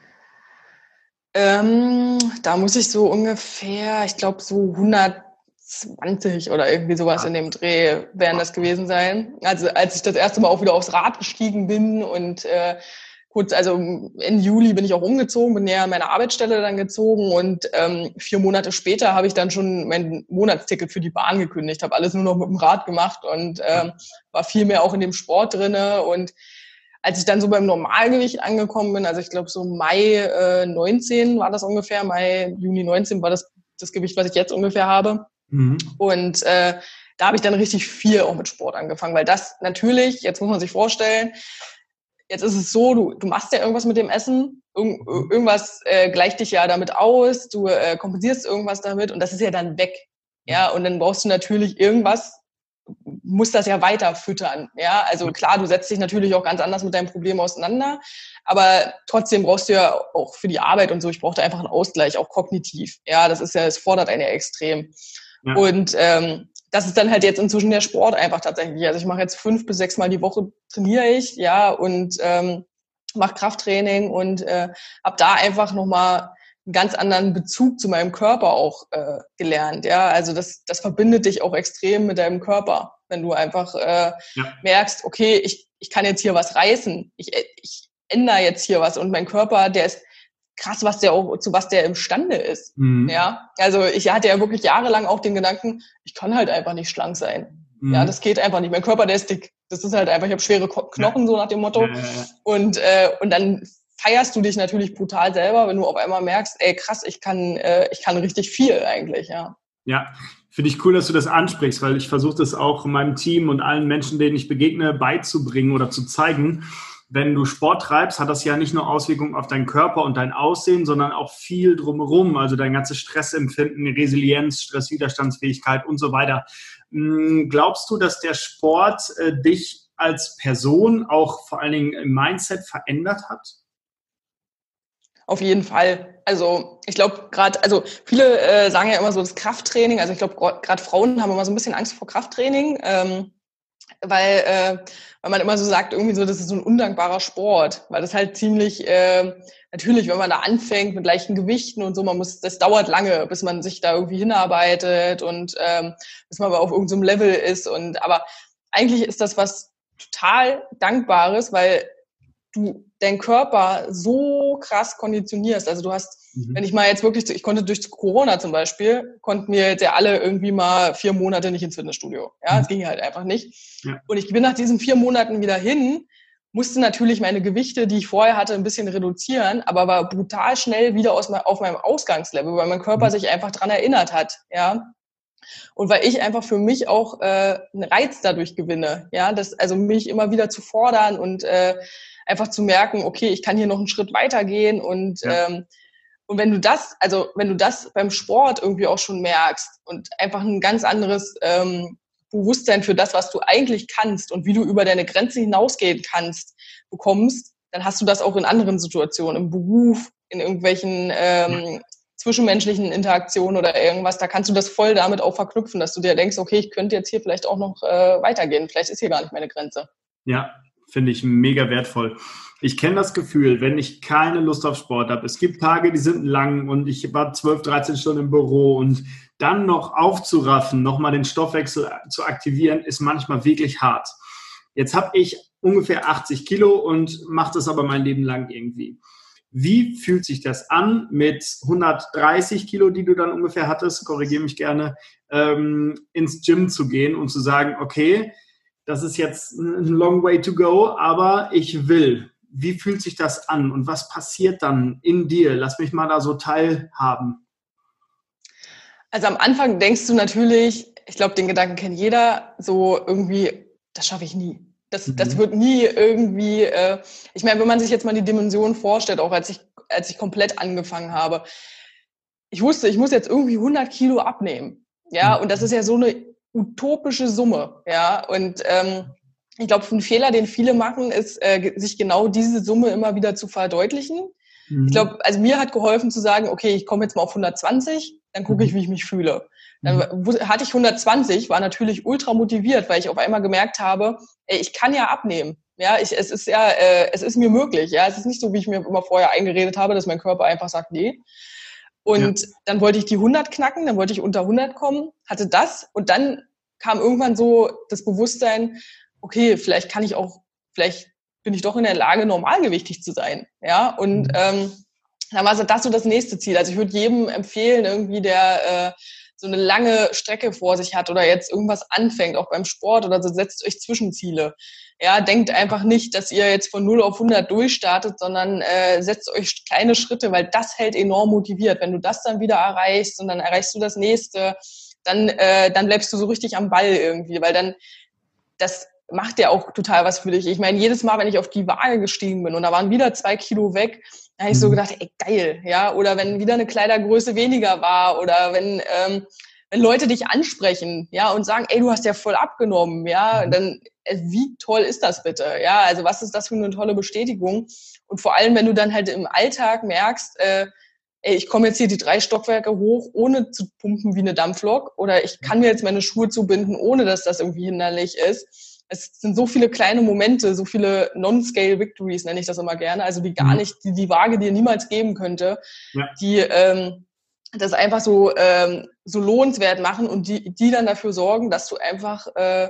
Ähm, da muss ich so ungefähr, ich glaube so 120 oder irgendwie sowas ja. in dem Dreh werden das gewesen sein. Also als ich das erste Mal auch wieder aufs Rad gestiegen bin und äh, kurz, also in Juli bin ich auch umgezogen, bin näher an meine Arbeitsstelle dann gezogen und ähm, vier Monate später habe ich dann schon mein Monatsticket für die Bahn gekündigt, habe alles nur noch mit dem Rad gemacht und ähm, war viel mehr auch in dem Sport drinne und als ich dann so beim Normalgewicht angekommen bin, also ich glaube so Mai äh, 19 war das ungefähr, Mai, Juni 19 war das das Gewicht, was ich jetzt ungefähr habe. Mhm. Und äh, da habe ich dann richtig viel auch mit Sport angefangen, weil das natürlich, jetzt muss man sich vorstellen, jetzt ist es so, du, du machst ja irgendwas mit dem Essen, Irg mhm. irgendwas äh, gleicht dich ja damit aus, du äh, kompensierst irgendwas damit und das ist ja dann weg. Ja, und dann brauchst du natürlich irgendwas, musst das ja weiter füttern. Ja, also klar, du setzt dich natürlich auch ganz anders mit deinem Problem auseinander, aber trotzdem brauchst du ja auch für die Arbeit und so, ich brauchte einfach einen Ausgleich, auch kognitiv. Ja, das ist ja, es fordert einen ja extrem. Ja. Und ähm, das ist dann halt jetzt inzwischen der Sport einfach tatsächlich. Also ich mache jetzt fünf bis sechs Mal die Woche trainiere ich, ja, und ähm, mache Krafttraining und äh, habe da einfach nochmal einen ganz anderen Bezug zu meinem Körper auch äh, gelernt. Ja, also das, das verbindet dich auch extrem mit deinem Körper, wenn du einfach äh, ja. merkst, okay, ich, ich kann jetzt hier was reißen, ich, ich ändere jetzt hier was und mein Körper, der ist krass, was der auch, zu was der imstande ist. Mhm. Ja, also ich hatte ja wirklich jahrelang auch den Gedanken, ich kann halt einfach nicht schlank sein. Mhm. Ja, das geht einfach nicht. Mein Körper, der ist dick. Das ist halt einfach, ich habe schwere Knochen, ja. so nach dem Motto. Ja, ja, und, äh, und dann feierst du dich natürlich brutal selber, wenn du auf einmal merkst, ey krass, ich kann, äh, ich kann richtig viel eigentlich, ja. Ja, finde ich cool, dass du das ansprichst, weil ich versuche das auch meinem Team und allen Menschen, denen ich begegne, beizubringen oder zu zeigen wenn du Sport treibst, hat das ja nicht nur Auswirkungen auf deinen Körper und dein Aussehen, sondern auch viel drumherum, also dein ganzes Stressempfinden, Resilienz, Stresswiderstandsfähigkeit und so weiter. Hm, glaubst du, dass der Sport äh, dich als Person auch vor allen Dingen im Mindset verändert hat? Auf jeden Fall. Also ich glaube gerade, also viele äh, sagen ja immer so das Krafttraining. Also ich glaube gerade Frauen haben immer so ein bisschen Angst vor Krafttraining. Ähm, weil, äh, weil man immer so sagt, irgendwie so, das ist so ein undankbarer Sport, weil das halt ziemlich, äh, natürlich, wenn man da anfängt mit leichten Gewichten und so, man muss, das dauert lange, bis man sich da irgendwie hinarbeitet und ähm, bis man aber auf irgendeinem so Level ist. Und aber eigentlich ist das was total Dankbares, weil du deinen Körper so krass konditionierst. Also du hast, mhm. wenn ich mal jetzt wirklich, ich konnte durch Corona zum Beispiel, konnten wir jetzt ja alle irgendwie mal vier Monate nicht ins Fitnessstudio. Ja, es mhm. ging halt einfach nicht. Ja. Und ich bin nach diesen vier Monaten wieder hin, musste natürlich meine Gewichte, die ich vorher hatte, ein bisschen reduzieren, aber war brutal schnell wieder aus, auf meinem Ausgangslevel, weil mein Körper mhm. sich einfach dran erinnert hat. Ja, und weil ich einfach für mich auch äh, einen Reiz dadurch gewinne, ja, das also mich immer wieder zu fordern und äh, einfach zu merken, okay, ich kann hier noch einen Schritt weitergehen und ja. ähm, und wenn du das, also wenn du das beim Sport irgendwie auch schon merkst und einfach ein ganz anderes ähm, Bewusstsein für das, was du eigentlich kannst und wie du über deine Grenze hinausgehen kannst, bekommst, dann hast du das auch in anderen Situationen, im Beruf, in irgendwelchen ähm, zwischenmenschlichen Interaktionen oder irgendwas. Da kannst du das voll damit auch verknüpfen, dass du dir denkst, okay, ich könnte jetzt hier vielleicht auch noch äh, weitergehen. Vielleicht ist hier gar nicht meine Grenze. Ja, finde ich mega wertvoll. Ich kenne das Gefühl, wenn ich keine Lust auf Sport habe. Es gibt Tage, die sind lang und ich war 12, 13 Stunden im Büro und dann noch aufzuraffen, nochmal den Stoffwechsel zu aktivieren, ist manchmal wirklich hart. Jetzt habe ich ungefähr 80 Kilo und mache das aber mein Leben lang irgendwie. Wie fühlt sich das an mit 130 Kilo, die du dann ungefähr hattest, korrigiere mich gerne, ähm, ins Gym zu gehen und zu sagen, okay, das ist jetzt ein long way to go, aber ich will. Wie fühlt sich das an und was passiert dann in dir? Lass mich mal da so teilhaben. Also am Anfang denkst du natürlich, ich glaube, den Gedanken kennt jeder, so irgendwie, das schaffe ich nie. Das, mhm. das wird nie irgendwie, äh, ich meine, wenn man sich jetzt mal die Dimension vorstellt, auch als ich, als ich komplett angefangen habe, ich wusste, ich muss jetzt irgendwie 100 Kilo abnehmen. Ja, mhm. und das ist ja so eine utopische Summe. Ja, und ähm, ich glaube, ein Fehler, den viele machen, ist, äh, sich genau diese Summe immer wieder zu verdeutlichen. Mhm. Ich glaube, also mir hat geholfen zu sagen, okay, ich komme jetzt mal auf 120, dann gucke ich, mhm. wie ich mich fühle. Dann mhm. hatte ich 120, war natürlich ultra motiviert, weil ich auf einmal gemerkt habe, ey, ich kann ja abnehmen. Ja, ich, es ist ja, äh, es ist mir möglich. Ja, es ist nicht so, wie ich mir immer vorher eingeredet habe, dass mein Körper einfach sagt, nee. Und ja. dann wollte ich die 100 knacken, dann wollte ich unter 100 kommen, hatte das und dann kam irgendwann so das Bewusstsein, okay, vielleicht kann ich auch, vielleicht bin ich doch in der Lage, normalgewichtig zu sein. Ja, und mhm. ähm, dann war das so das nächste Ziel. Also ich würde jedem empfehlen, irgendwie der äh, so eine lange Strecke vor sich hat oder jetzt irgendwas anfängt, auch beim Sport oder so, setzt euch Zwischenziele. Ja, denkt einfach nicht, dass ihr jetzt von 0 auf 100 durchstartet, sondern äh, setzt euch kleine Schritte, weil das hält enorm motiviert. Wenn du das dann wieder erreichst und dann erreichst du das nächste, dann, äh, dann bleibst du so richtig am Ball irgendwie, weil dann das macht ja auch total was für dich. Ich meine, jedes Mal, wenn ich auf die Waage gestiegen bin und da waren wieder zwei Kilo weg, da habe ich so mhm. gedacht, ey, geil, ja. Oder wenn wieder eine Kleidergröße weniger war oder wenn, ähm, wenn Leute dich ansprechen, ja, und sagen, ey, du hast ja voll abgenommen, ja, mhm. dann äh, wie toll ist das bitte? Ja, also was ist das für eine tolle Bestätigung? Und vor allem, wenn du dann halt im Alltag merkst, äh, ey, ich komme jetzt hier die drei Stockwerke hoch, ohne zu pumpen wie eine Dampflok, oder ich kann mir jetzt meine Schuhe zubinden, ohne dass das irgendwie hinderlich ist es sind so viele kleine Momente, so viele Non-Scale Victories, nenne ich das immer gerne, also die gar mhm. nicht, die die Waage dir niemals geben könnte, ja. die ähm, das einfach so, ähm, so lohnenswert machen und die, die dann dafür sorgen, dass du einfach äh,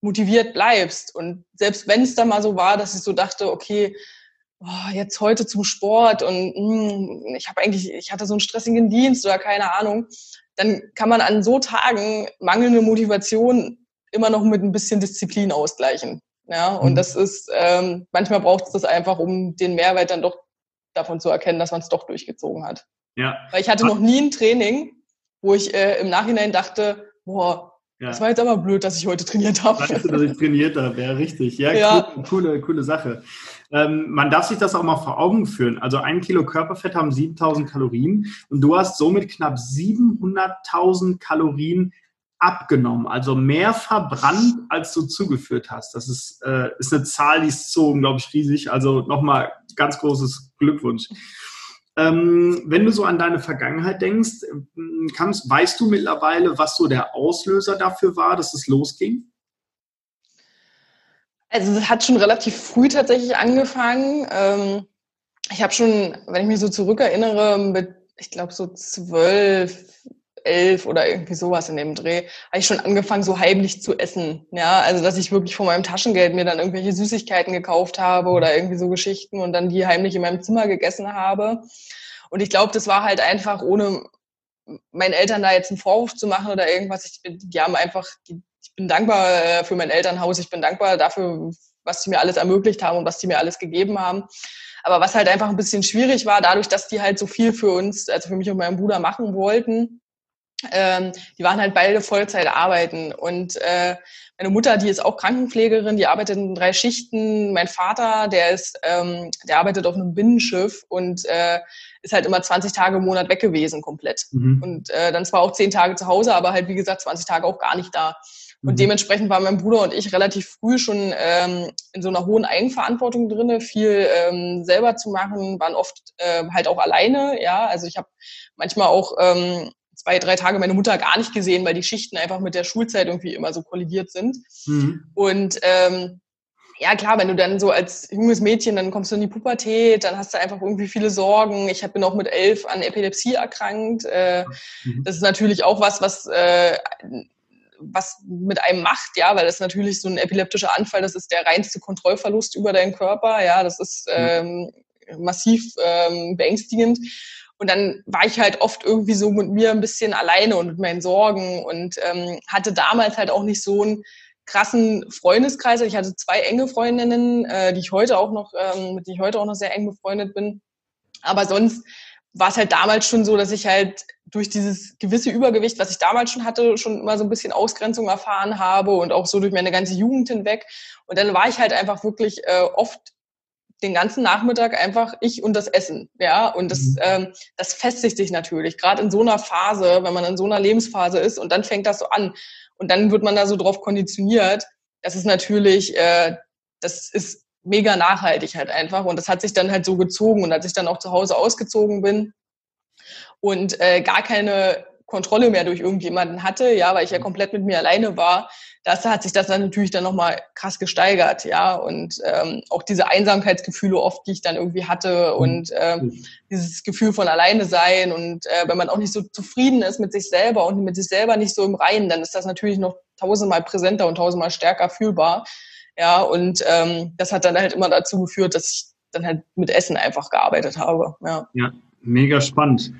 motiviert bleibst. Und selbst wenn es dann mal so war, dass ich so dachte, okay, oh, jetzt heute zum Sport und mh, hm, ich habe eigentlich, ich hatte so einen stressigen Dienst oder keine Ahnung, dann kann man an so Tagen mangelnde Motivation immer noch mit ein bisschen Disziplin ausgleichen. Ja, und mhm. das ist, ähm, manchmal braucht es das einfach, um den Mehrwert dann doch davon zu erkennen, dass man es doch durchgezogen hat. Ja. Weil ich hatte noch nie ein Training, wo ich äh, im Nachhinein dachte, boah, ja. das war jetzt aber blöd, dass ich heute trainiert habe. Weißt du, dass ich trainiert habe, ja, richtig. Ja, ja. Cool, coole, coole Sache. Ähm, man darf sich das auch mal vor Augen führen. Also ein Kilo Körperfett haben 7000 Kalorien und du hast somit knapp 700.000 Kalorien abgenommen, also mehr verbrannt, als du zugeführt hast. Das ist, äh, ist eine Zahl, die ist so unglaublich riesig. Also nochmal ganz großes Glückwunsch. Ähm, wenn du so an deine Vergangenheit denkst, kannst, weißt du mittlerweile, was so der Auslöser dafür war, dass es losging? Also es hat schon relativ früh tatsächlich angefangen. Ähm, ich habe schon, wenn ich mich so zurückerinnere, mit, ich glaube so zwölf, elf oder irgendwie sowas in dem Dreh, habe ich schon angefangen, so heimlich zu essen. Ja, also dass ich wirklich von meinem Taschengeld mir dann irgendwelche Süßigkeiten gekauft habe oder irgendwie so Geschichten und dann die heimlich in meinem Zimmer gegessen habe. Und ich glaube, das war halt einfach, ohne meinen Eltern da jetzt einen Vorwurf zu machen oder irgendwas. Ich die haben einfach, die, ich bin dankbar äh, für mein Elternhaus, ich bin dankbar dafür, was sie mir alles ermöglicht haben und was sie mir alles gegeben haben. Aber was halt einfach ein bisschen schwierig war, dadurch, dass die halt so viel für uns, also für mich und meinen Bruder machen wollten, ähm, die waren halt beide Vollzeit arbeiten. Und äh, meine Mutter, die ist auch Krankenpflegerin, die arbeitet in drei Schichten. Mein Vater, der ist, ähm, der arbeitet auf einem Binnenschiff und äh, ist halt immer 20 Tage im Monat weg gewesen, komplett. Mhm. Und äh, dann zwar auch 10 Tage zu Hause, aber halt, wie gesagt, 20 Tage auch gar nicht da. Und mhm. dementsprechend waren mein Bruder und ich relativ früh schon ähm, in so einer hohen Eigenverantwortung drinne, viel ähm, selber zu machen, waren oft äh, halt auch alleine, ja. Also ich habe manchmal auch ähm, zwei, drei Tage meine Mutter gar nicht gesehen, weil die Schichten einfach mit der Schulzeit irgendwie immer so kollidiert sind. Mhm. Und ähm, ja, klar, wenn du dann so als junges Mädchen, dann kommst du in die Pubertät, dann hast du einfach irgendwie viele Sorgen. Ich bin auch mit elf an Epilepsie erkrankt. Äh, mhm. Das ist natürlich auch was, was, äh, was mit einem macht, ja, weil das natürlich so ein epileptischer Anfall, das ist der reinste Kontrollverlust über deinen Körper, ja, das ist ähm, massiv ähm, beängstigend. Und dann war ich halt oft irgendwie so mit mir ein bisschen alleine und mit meinen Sorgen und ähm, hatte damals halt auch nicht so einen krassen Freundeskreis. Ich hatte zwei enge Freundinnen, äh, die ich heute auch noch, ähm, mit denen ich heute auch noch sehr eng befreundet bin. Aber sonst war es halt damals schon so, dass ich halt durch dieses gewisse Übergewicht, was ich damals schon hatte, schon immer so ein bisschen Ausgrenzung erfahren habe und auch so durch meine ganze Jugend hinweg. Und dann war ich halt einfach wirklich äh, oft den ganzen Nachmittag einfach ich und das Essen, ja, und das, mhm. ähm, das festigt sich natürlich, gerade in so einer Phase, wenn man in so einer Lebensphase ist und dann fängt das so an und dann wird man da so drauf konditioniert, das ist natürlich, äh, das ist mega nachhaltig halt einfach und das hat sich dann halt so gezogen und als ich dann auch zu Hause ausgezogen bin und äh, gar keine Kontrolle mehr durch irgendjemanden hatte, ja, weil ich ja mhm. komplett mit mir alleine war, das hat sich das dann natürlich dann nochmal krass gesteigert, ja. Und ähm, auch diese Einsamkeitsgefühle oft, die ich dann irgendwie hatte mhm. und ähm, mhm. dieses Gefühl von alleine sein und äh, wenn man auch nicht so zufrieden ist mit sich selber und mit sich selber nicht so im Reinen, dann ist das natürlich noch tausendmal präsenter und tausendmal stärker fühlbar. Ja, und ähm, das hat dann halt immer dazu geführt, dass ich dann halt mit Essen einfach gearbeitet habe. Ja, ja mega spannend.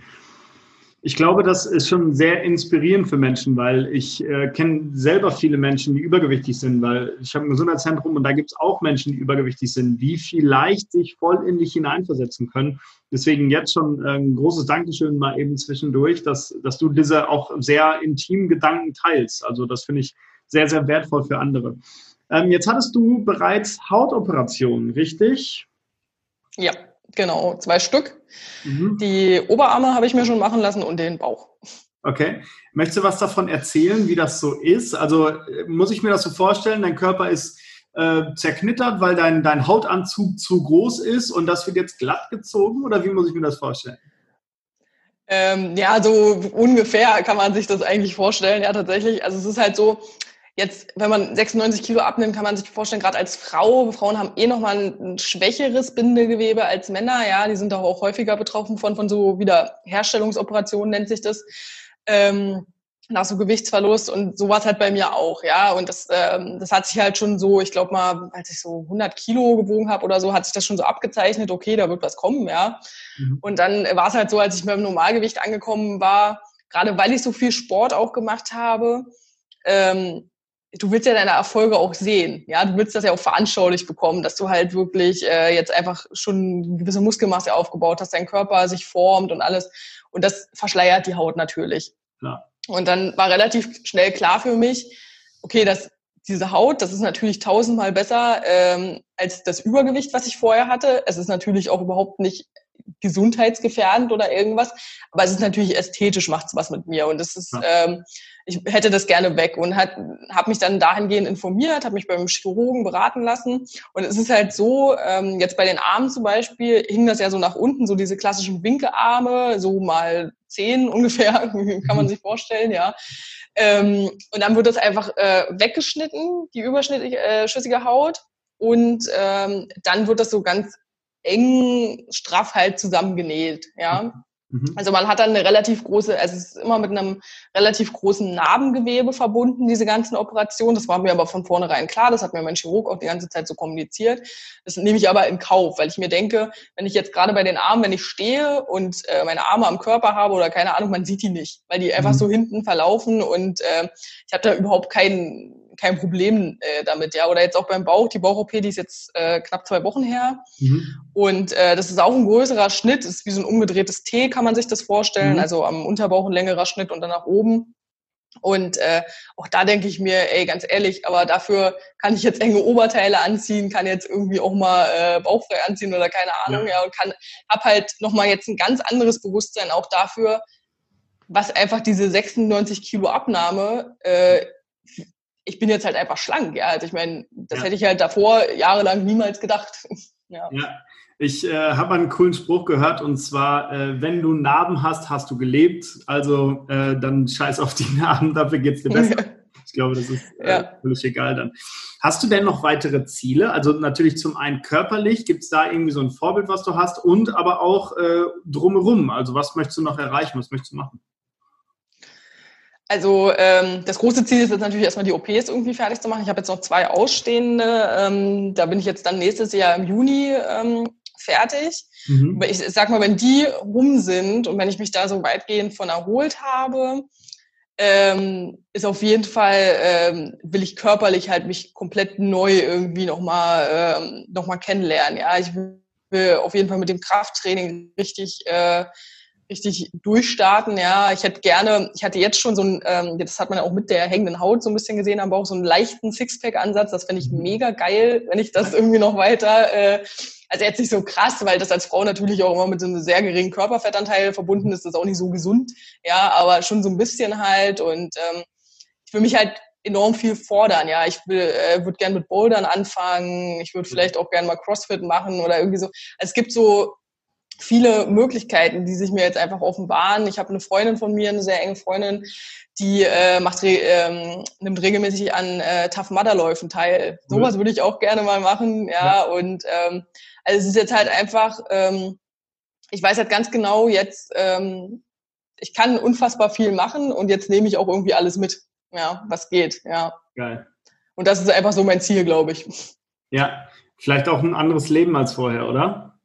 Ich glaube, das ist schon sehr inspirierend für Menschen, weil ich äh, kenne selber viele Menschen, die übergewichtig sind, weil ich habe ein Gesundheitszentrum und da gibt es auch Menschen, die übergewichtig sind, die vielleicht sich voll in dich hineinversetzen können. Deswegen jetzt schon äh, ein großes Dankeschön mal eben zwischendurch, dass, dass du diese auch sehr intimen Gedanken teilst. Also das finde ich sehr, sehr wertvoll für andere. Ähm, jetzt hattest du bereits Hautoperationen, richtig? Ja. Genau, zwei Stück. Mhm. Die Oberarme habe ich mir schon machen lassen und den Bauch. Okay. Möchtest du was davon erzählen, wie das so ist? Also muss ich mir das so vorstellen, dein Körper ist äh, zerknittert, weil dein, dein Hautanzug zu groß ist und das wird jetzt glatt gezogen oder wie muss ich mir das vorstellen? Ähm, ja, so ungefähr kann man sich das eigentlich vorstellen. Ja, tatsächlich. Also es ist halt so, Jetzt, wenn man 96 Kilo abnimmt, kann man sich vorstellen, gerade als Frau, Frauen haben eh nochmal ein, schwächeres Bindegewebe als Männer, ja, die sind auch, auch häufiger betroffen von, von so Wiederherstellungsoperationen, nennt sich das. Ähm, nach so Gewichtsverlust und so war es halt bei mir auch, ja. Und das, ähm, das hat sich halt schon so, ich glaube mal, als ich so 100 Kilo gewogen habe oder so, hat sich das schon so abgezeichnet, okay, da wird was kommen, ja. Mhm. Und dann war es halt so, als ich mit dem Normalgewicht angekommen war, gerade weil ich so viel Sport auch gemacht habe, ähm, du willst ja deine Erfolge auch sehen. Ja, du willst das ja auch veranschaulich bekommen, dass du halt wirklich äh, jetzt einfach schon eine gewisse Muskelmasse aufgebaut hast, dein Körper sich formt und alles. Und das verschleiert die Haut natürlich. Ja. Und dann war relativ schnell klar für mich, okay, dass diese Haut, das ist natürlich tausendmal besser ähm, als das Übergewicht, was ich vorher hatte. Es ist natürlich auch überhaupt nicht gesundheitsgefährdend oder irgendwas, aber es ist natürlich ästhetisch, macht es was mit mir. Und das ist, ja. ähm, ich hätte das gerne weg und habe mich dann dahingehend informiert, habe mich beim Chirurgen beraten lassen. Und es ist halt so, ähm, jetzt bei den Armen zum Beispiel hing das ja so nach unten, so diese klassischen Winkearme, so mal zehn ungefähr, kann man mhm. sich vorstellen, ja. Ähm, und dann wird das einfach äh, weggeschnitten, die überschüssige äh, Haut. Und ähm, dann wird das so ganz eng straff halt zusammengenäht, ja. Mhm. Mhm. Also man hat dann eine relativ große, also es ist immer mit einem relativ großen Narbengewebe verbunden, diese ganzen Operationen. Das war mir aber von vornherein klar, das hat mir mein Chirurg auch die ganze Zeit so kommuniziert. Das nehme ich aber in Kauf, weil ich mir denke, wenn ich jetzt gerade bei den Armen, wenn ich stehe und äh, meine Arme am Körper habe oder keine Ahnung, man sieht die nicht, weil die einfach mhm. so hinten verlaufen und äh, ich habe da überhaupt keinen kein Problem äh, damit, ja. Oder jetzt auch beim Bauch, die Bauch-OP, die ist jetzt äh, knapp zwei Wochen her. Mhm. Und äh, das ist auch ein größerer Schnitt, ist wie so ein umgedrehtes T, kann man sich das vorstellen. Mhm. Also am Unterbauch ein längerer Schnitt und dann nach oben. Und äh, auch da denke ich mir, ey, ganz ehrlich, aber dafür kann ich jetzt enge Oberteile anziehen, kann jetzt irgendwie auch mal äh, bauchfrei anziehen oder keine Ahnung, ja, ja und kann, hab halt nochmal jetzt ein ganz anderes Bewusstsein auch dafür, was einfach diese 96 Kilo Abnahme äh, ich bin jetzt halt einfach schlank, ja. Also ich meine, das ja. hätte ich halt davor jahrelang niemals gedacht. ja. ja. Ich äh, habe einen coolen Spruch gehört und zwar, äh, wenn du Narben hast, hast du gelebt. Also äh, dann scheiß auf die Narben, dafür geht es dir besser. ich glaube, das ist äh, ja. völlig egal dann. Hast du denn noch weitere Ziele? Also natürlich zum einen körperlich, gibt es da irgendwie so ein Vorbild, was du hast und aber auch äh, drumherum. Also was möchtest du noch erreichen, was möchtest du machen? Also ähm, das große Ziel ist jetzt natürlich erstmal die OPs irgendwie fertig zu machen. Ich habe jetzt noch zwei ausstehende. Ähm, da bin ich jetzt dann nächstes Jahr im Juni ähm, fertig. Mhm. Ich, sag mal, wenn die rum sind und wenn ich mich da so weitgehend von erholt habe, ähm, ist auf jeden Fall, ähm, will ich körperlich halt mich komplett neu irgendwie nochmal ähm, noch mal kennenlernen. Ja, ich will auf jeden Fall mit dem Krafttraining richtig äh, richtig durchstarten. Ja, ich hätte gerne, ich hatte jetzt schon so ein, ähm, das hat man ja auch mit der hängenden Haut so ein bisschen gesehen am Bauch, so einen leichten Sixpack-Ansatz. Das fände ich mhm. mega geil, wenn ich das irgendwie noch weiter, äh, also jetzt nicht so krass, weil das als Frau natürlich auch immer mit so einem sehr geringen Körperfettanteil verbunden ist, das ist auch nicht so gesund. Ja, aber schon so ein bisschen halt und ähm, ich will mich halt enorm viel fordern. Ja, ich will, äh, würde gern mit Bouldern anfangen. Ich würde vielleicht auch gern mal CrossFit machen oder irgendwie so. Also es gibt so viele Möglichkeiten, die sich mir jetzt einfach offenbaren. Ich habe eine Freundin von mir, eine sehr enge Freundin, die äh, macht re ähm, nimmt regelmäßig an äh, Tough Mudder Läufen teil. Sowas würde ich auch gerne mal machen, ja. ja. Und ähm, also es ist jetzt halt einfach, ähm, ich weiß halt ganz genau jetzt, ähm, ich kann unfassbar viel machen und jetzt nehme ich auch irgendwie alles mit, ja, was geht, ja. Geil. Und das ist einfach so mein Ziel, glaube ich. Ja, vielleicht auch ein anderes Leben als vorher, oder?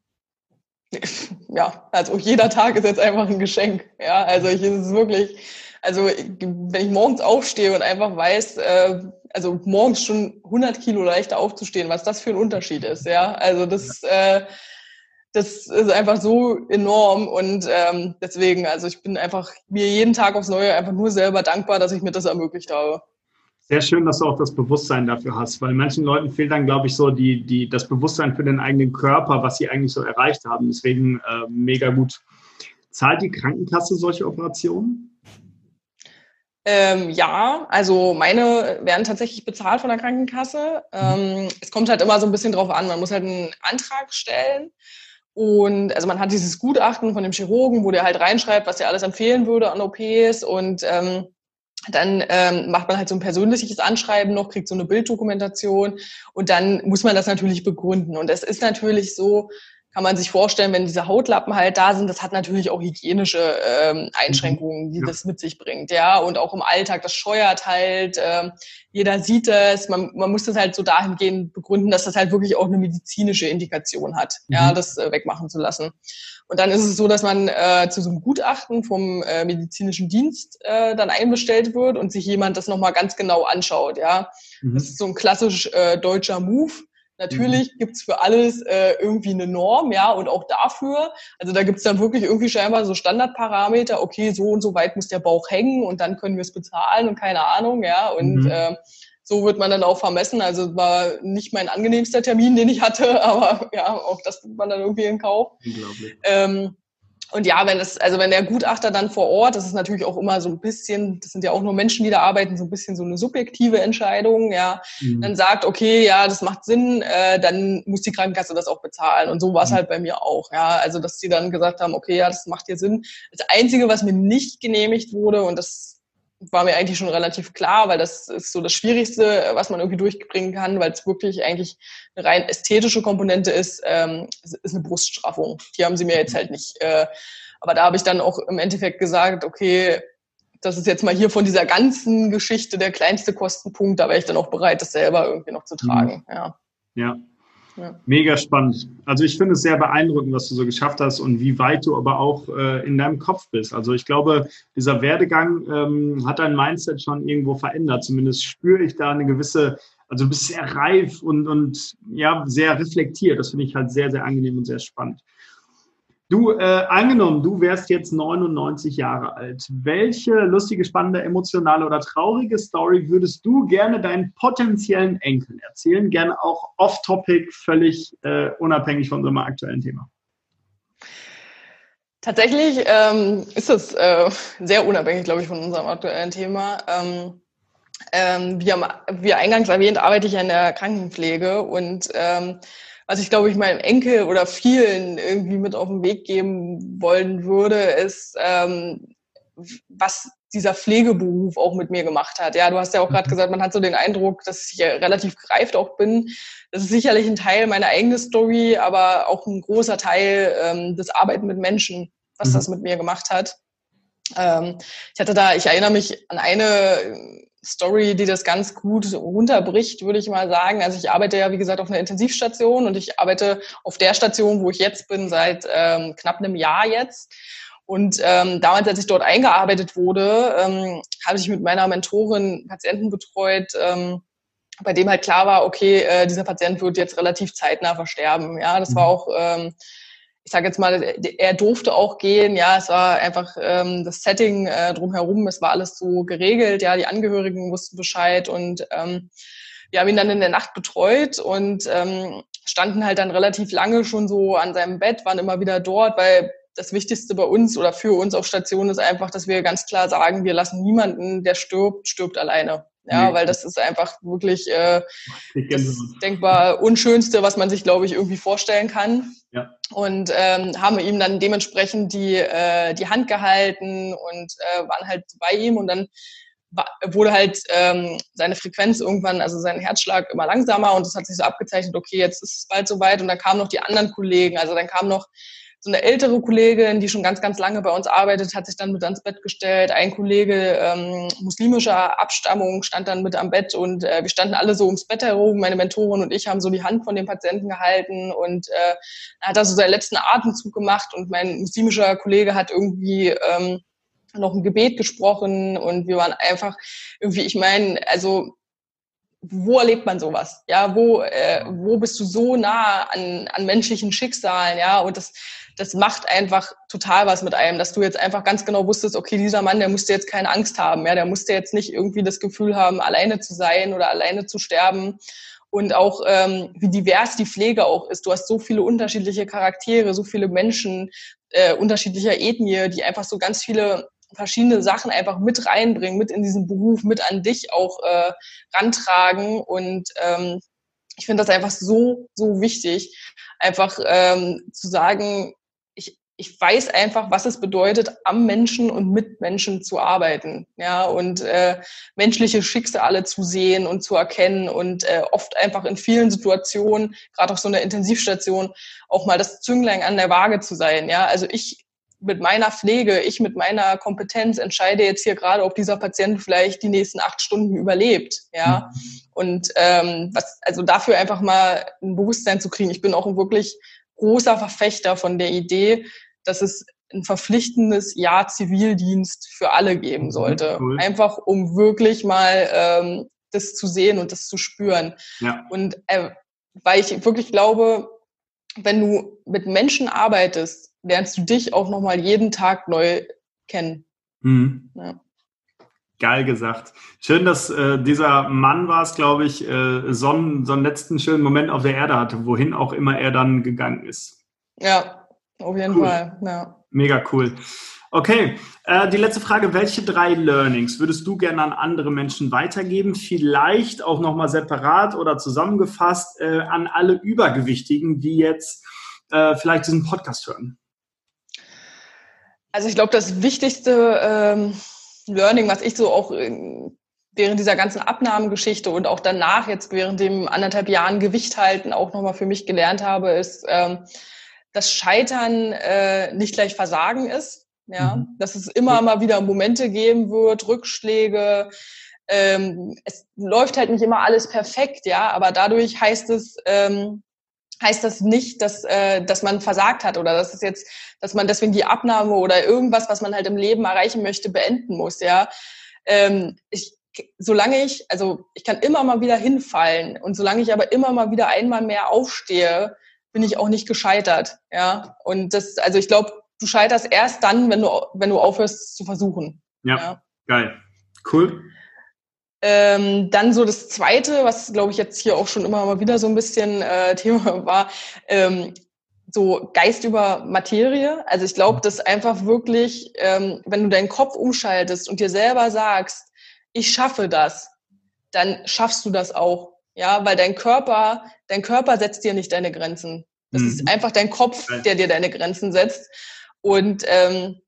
Ja, also jeder Tag ist jetzt einfach ein Geschenk. Ja, also ich ist es wirklich, also wenn ich morgens aufstehe und einfach weiß, äh, also morgens schon 100 Kilo leichter aufzustehen, was das für ein Unterschied ist. Ja, also das, äh, das ist einfach so enorm und ähm, deswegen, also ich bin einfach mir jeden Tag aufs Neue einfach nur selber dankbar, dass ich mir das ermöglicht habe. Sehr schön, dass du auch das Bewusstsein dafür hast, weil manchen Leuten fehlt dann, glaube ich, so die, die, das Bewusstsein für den eigenen Körper, was sie eigentlich so erreicht haben. Deswegen äh, mega gut. Zahlt die Krankenkasse solche Operationen? Ähm, ja, also meine werden tatsächlich bezahlt von der Krankenkasse. Ähm, es kommt halt immer so ein bisschen drauf an. Man muss halt einen Antrag stellen. Und also man hat dieses Gutachten von dem Chirurgen, wo der halt reinschreibt, was er alles empfehlen würde an OPs. Und ähm, dann ähm, macht man halt so ein persönliches Anschreiben noch, kriegt so eine Bilddokumentation und dann muss man das natürlich begründen. Und es ist natürlich so, kann man sich vorstellen, wenn diese Hautlappen halt da sind, das hat natürlich auch hygienische ähm, Einschränkungen, die ja. das mit sich bringt, ja. Und auch im Alltag, das scheuert halt, ähm, jeder sieht es, man, man muss das halt so dahingehend begründen, dass das halt wirklich auch eine medizinische Indikation hat, mhm. ja, das äh, wegmachen zu lassen. Und dann ist es so, dass man äh, zu so einem Gutachten vom äh, medizinischen Dienst äh, dann einbestellt wird und sich jemand das nochmal ganz genau anschaut, ja. Mhm. Das ist so ein klassisch äh, deutscher Move Natürlich mhm. gibt's für alles äh, irgendwie eine Norm, ja, und auch dafür. Also da gibt's dann wirklich irgendwie scheinbar so Standardparameter, okay, so und so weit muss der Bauch hängen und dann können wir es bezahlen und keine Ahnung, ja. Und mhm. äh, so wird man dann auch vermessen. Also war nicht mein angenehmster Termin, den ich hatte, aber ja, auch das nimmt man dann irgendwie in Kauf. Unglaublich. Ähm, und ja, wenn es, also wenn der Gutachter dann vor Ort, das ist natürlich auch immer so ein bisschen, das sind ja auch nur Menschen, die da arbeiten, so ein bisschen so eine subjektive Entscheidung, ja, mhm. dann sagt, okay, ja, das macht Sinn, äh, dann muss die Krankenkasse das auch bezahlen. Und so war es mhm. halt bei mir auch, ja. Also dass die dann gesagt haben, okay, ja, das macht dir Sinn. Das Einzige, was mir nicht genehmigt wurde, und das war mir eigentlich schon relativ klar, weil das ist so das Schwierigste, was man irgendwie durchbringen kann, weil es wirklich eigentlich eine rein ästhetische Komponente ist, ähm, ist eine Bruststraffung. Die haben sie mir jetzt halt nicht. Äh, aber da habe ich dann auch im Endeffekt gesagt, okay, das ist jetzt mal hier von dieser ganzen Geschichte der kleinste Kostenpunkt, da wäre ich dann auch bereit, das selber irgendwie noch zu tragen. Mhm. Ja. ja. Ja. Mega spannend. Also ich finde es sehr beeindruckend, was du so geschafft hast und wie weit du aber auch äh, in deinem Kopf bist. Also ich glaube, dieser Werdegang ähm, hat dein Mindset schon irgendwo verändert. Zumindest spüre ich da eine gewisse, also du bist sehr reif und, und ja, sehr reflektiert. Das finde ich halt sehr, sehr angenehm und sehr spannend. Du, äh, angenommen, du wärst jetzt 99 Jahre alt. Welche lustige, spannende, emotionale oder traurige Story würdest du gerne deinen potenziellen Enkeln erzählen? Gerne auch off-topic, völlig äh, unabhängig von unserem aktuellen Thema. Tatsächlich ähm, ist es äh, sehr unabhängig, glaube ich, von unserem aktuellen Thema. Ähm, ähm, wie, am, wie eingangs erwähnt, arbeite ich ja in der Krankenpflege und ähm, was ich glaube ich meinem Enkel oder vielen irgendwie mit auf den Weg geben wollen würde, ist, ähm, was dieser Pflegeberuf auch mit mir gemacht hat. Ja, du hast ja auch gerade mhm. gesagt, man hat so den Eindruck, dass ich ja relativ gereift auch bin. Das ist sicherlich ein Teil meiner eigenen Story, aber auch ein großer Teil ähm, des Arbeiten mit Menschen, was mhm. das mit mir gemacht hat. Ähm, ich hatte da, ich erinnere mich an eine Story, die das ganz gut runterbricht, würde ich mal sagen. Also ich arbeite ja, wie gesagt, auf einer Intensivstation und ich arbeite auf der Station, wo ich jetzt bin, seit ähm, knapp einem Jahr jetzt. Und ähm, damals, als ich dort eingearbeitet wurde, ähm, habe ich mit meiner Mentorin Patienten betreut, ähm, bei dem halt klar war, okay, äh, dieser Patient wird jetzt relativ zeitnah versterben. Ja, das war mhm. auch ähm, ich sage jetzt mal, er durfte auch gehen. Ja, es war einfach ähm, das Setting äh, drumherum. Es war alles so geregelt. Ja, die Angehörigen wussten Bescheid und ähm, wir haben ihn dann in der Nacht betreut und ähm, standen halt dann relativ lange schon so an seinem Bett, waren immer wieder dort, weil das Wichtigste bei uns oder für uns auf Station ist einfach, dass wir ganz klar sagen, wir lassen niemanden, der stirbt, stirbt alleine. Ja, nee. weil das ist einfach wirklich äh, das denkbar Unschönste, was man sich, glaube ich, irgendwie vorstellen kann. Ja. Und ähm, haben ihm dann dementsprechend die, äh, die Hand gehalten und äh, waren halt bei ihm und dann wurde halt ähm, seine Frequenz irgendwann, also sein Herzschlag immer langsamer und es hat sich so abgezeichnet, okay, jetzt ist es bald soweit und dann kamen noch die anderen Kollegen, also dann kam noch so eine ältere Kollegin, die schon ganz, ganz lange bei uns arbeitet, hat sich dann mit ans Bett gestellt. Ein Kollege ähm, muslimischer Abstammung stand dann mit am Bett und äh, wir standen alle so ums Bett herum. Meine Mentorin und ich haben so die Hand von dem Patienten gehalten und äh, hat da so seinen letzten Atemzug gemacht und mein muslimischer Kollege hat irgendwie ähm, noch ein Gebet gesprochen und wir waren einfach irgendwie, ich meine, also wo erlebt man sowas? Ja, wo, äh, wo bist du so nah an, an menschlichen Schicksalen? Ja, und das, das macht einfach total was mit einem, dass du jetzt einfach ganz genau wusstest, okay, dieser Mann, der musste jetzt keine Angst haben, ja, der musste jetzt nicht irgendwie das Gefühl haben, alleine zu sein oder alleine zu sterben. Und auch ähm, wie divers die Pflege auch ist. Du hast so viele unterschiedliche Charaktere, so viele Menschen äh, unterschiedlicher Ethnie, die einfach so ganz viele verschiedene Sachen einfach mit reinbringen, mit in diesen Beruf, mit an dich auch äh, rantragen. Und ähm, ich finde das einfach so, so wichtig, einfach ähm, zu sagen, ich, ich weiß einfach, was es bedeutet, am Menschen und mit Menschen zu arbeiten, ja, und äh, menschliche Schicksale zu sehen und zu erkennen und äh, oft einfach in vielen Situationen, gerade auf so einer Intensivstation, auch mal das Zünglein an der Waage zu sein, ja. Also ich mit meiner Pflege, ich mit meiner Kompetenz entscheide jetzt hier gerade, ob dieser Patient vielleicht die nächsten acht Stunden überlebt, ja. Mhm. Und ähm, was, also dafür einfach mal ein Bewusstsein zu kriegen. Ich bin auch ein wirklich großer Verfechter von der Idee, dass es ein verpflichtendes Jahr Zivildienst für alle geben mhm, sollte. Cool. Einfach um wirklich mal ähm, das zu sehen und das zu spüren. Ja. Und äh, weil ich wirklich glaube, wenn du mit Menschen arbeitest, lernst du dich auch nochmal jeden Tag neu kennen. Mhm. Ja. Geil gesagt. Schön, dass äh, dieser Mann war es, glaube ich, äh, so, einen, so einen letzten schönen Moment auf der Erde hatte, wohin auch immer er dann gegangen ist. Ja, auf jeden cool. Fall. Ja. Mega cool. Okay, äh, die letzte Frage. Welche drei Learnings würdest du gerne an andere Menschen weitergeben? Vielleicht auch nochmal separat oder zusammengefasst äh, an alle Übergewichtigen, die jetzt äh, vielleicht diesen Podcast hören. Also ich glaube, das wichtigste ähm, Learning, was ich so auch während dieser ganzen Abnahmegeschichte und auch danach jetzt während dem anderthalb Jahren Gewicht halten auch nochmal für mich gelernt habe, ist, ähm, dass Scheitern äh, nicht gleich Versagen ist. Ja, mhm. dass es immer mal wieder Momente geben wird, Rückschläge. Ähm, es läuft halt nicht immer alles perfekt, ja, aber dadurch heißt es, ähm, heißt das nicht, dass, äh, dass man versagt hat oder dass es jetzt, dass man deswegen die Abnahme oder irgendwas, was man halt im Leben erreichen möchte, beenden muss, ja. Ähm, ich, solange ich, also ich kann immer mal wieder hinfallen und solange ich aber immer mal wieder einmal mehr aufstehe, bin ich auch nicht gescheitert, ja. Und das, also ich glaube, du scheiterst erst dann, wenn du, wenn du aufhörst zu versuchen. Ja, ja. geil. Cool. Ähm, dann so das Zweite, was glaube ich jetzt hier auch schon immer mal wieder so ein bisschen äh, Thema war, ähm, so Geist über Materie. Also ich glaube, dass einfach wirklich, ähm, wenn du deinen Kopf umschaltest und dir selber sagst, ich schaffe das, dann schaffst du das auch. Ja, weil dein Körper, dein Körper setzt dir nicht deine Grenzen. Das mhm. ist einfach dein Kopf, der dir deine Grenzen setzt. Und ähm,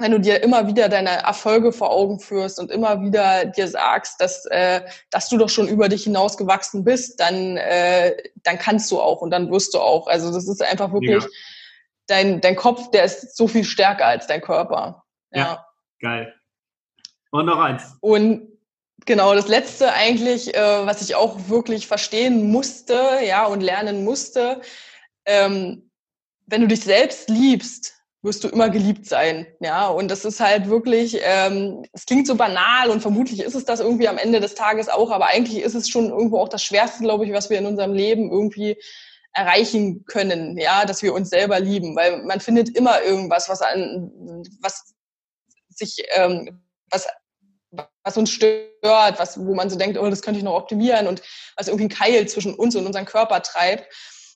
wenn du dir immer wieder deine Erfolge vor Augen führst und immer wieder dir sagst, dass, äh, dass du doch schon über dich hinausgewachsen bist, dann, äh, dann kannst du auch und dann wirst du auch. Also das ist einfach wirklich, ja. dein, dein Kopf, der ist so viel stärker als dein Körper. Ja, ja. geil. Und noch eins. Und genau, das Letzte eigentlich, äh, was ich auch wirklich verstehen musste, ja, und lernen musste, ähm, wenn du dich selbst liebst, wirst du immer geliebt sein. Ja, und das ist halt wirklich, ähm, es klingt so banal und vermutlich ist es das irgendwie am Ende des Tages auch, aber eigentlich ist es schon irgendwo auch das Schwerste, glaube ich, was wir in unserem Leben irgendwie erreichen können, ja, dass wir uns selber lieben, weil man findet immer irgendwas, was an, was sich, ähm, was was uns stört, was, wo man so denkt, oh, das könnte ich noch optimieren und was irgendwie ein Keil zwischen uns und unserem Körper treibt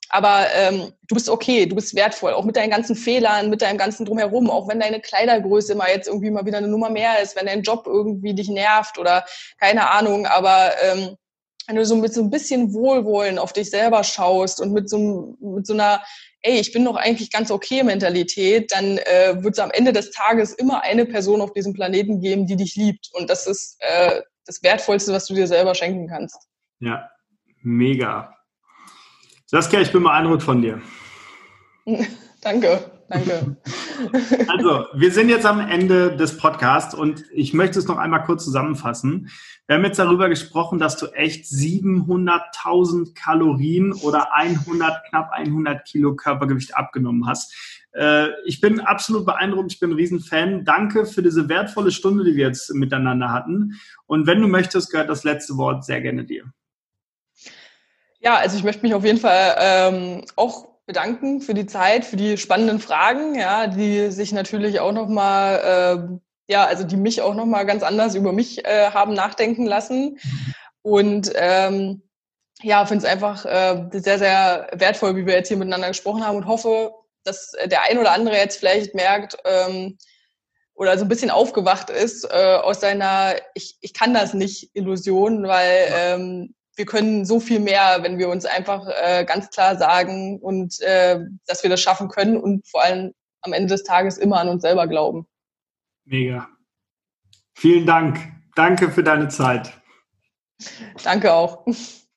aber ähm, du bist okay, du bist wertvoll, auch mit deinen ganzen Fehlern, mit deinem ganzen Drumherum, auch wenn deine Kleidergröße mal jetzt irgendwie mal wieder eine Nummer mehr ist, wenn dein Job irgendwie dich nervt oder keine Ahnung, aber ähm, wenn du so mit so ein bisschen Wohlwollen auf dich selber schaust und mit so, mit so einer, ey, ich bin doch eigentlich ganz okay Mentalität, dann äh, wird es am Ende des Tages immer eine Person auf diesem Planeten geben, die dich liebt. Und das ist äh, das Wertvollste, was du dir selber schenken kannst. Ja, mega. Saskia, ich bin beeindruckt von dir. Danke. danke. Also, wir sind jetzt am Ende des Podcasts und ich möchte es noch einmal kurz zusammenfassen. Wir haben jetzt darüber gesprochen, dass du echt 700.000 Kalorien oder 100, knapp 100 Kilo Körpergewicht abgenommen hast. Äh, ich bin absolut beeindruckt, ich bin ein Riesenfan. Danke für diese wertvolle Stunde, die wir jetzt miteinander hatten. Und wenn du möchtest, gehört das letzte Wort sehr gerne dir. Ja, also ich möchte mich auf jeden Fall ähm, auch bedanken für die Zeit, für die spannenden Fragen, ja, die sich natürlich auch nochmal, äh, ja, also die mich auch nochmal ganz anders über mich äh, haben nachdenken lassen. Und ähm, ja, finde es einfach äh, sehr, sehr wertvoll, wie wir jetzt hier miteinander gesprochen haben und hoffe, dass der ein oder andere jetzt vielleicht merkt ähm, oder so ein bisschen aufgewacht ist äh, aus seiner ich, ich kann das nicht Illusion, weil ähm, wir können so viel mehr, wenn wir uns einfach äh, ganz klar sagen und äh, dass wir das schaffen können und vor allem am Ende des Tages immer an uns selber glauben. Mega. Vielen Dank. Danke für deine Zeit. Danke auch.